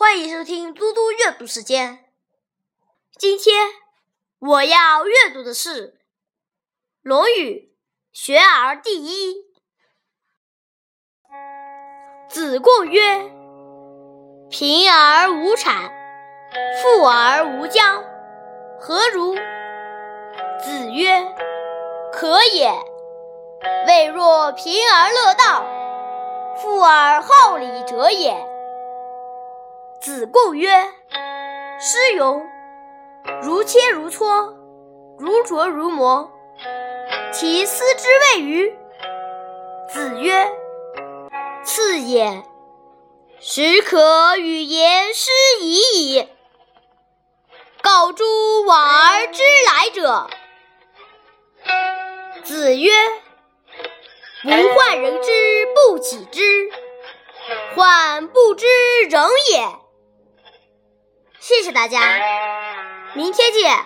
欢迎收听嘟嘟阅读时间。今天我要阅读的是《论语·学而第一》。子贡曰：“贫而无谄，富而无骄，何如？”子曰：“可也。未若贫而乐道，富而好礼者也。”子贡曰：“诗咏，如切如磋，如琢如磨，其斯之谓与？”子曰：“次也。始可与言诗已矣。告诸往而知来者。”子曰：“吾患人之不己知，患不知人也。”谢谢大家，明天见。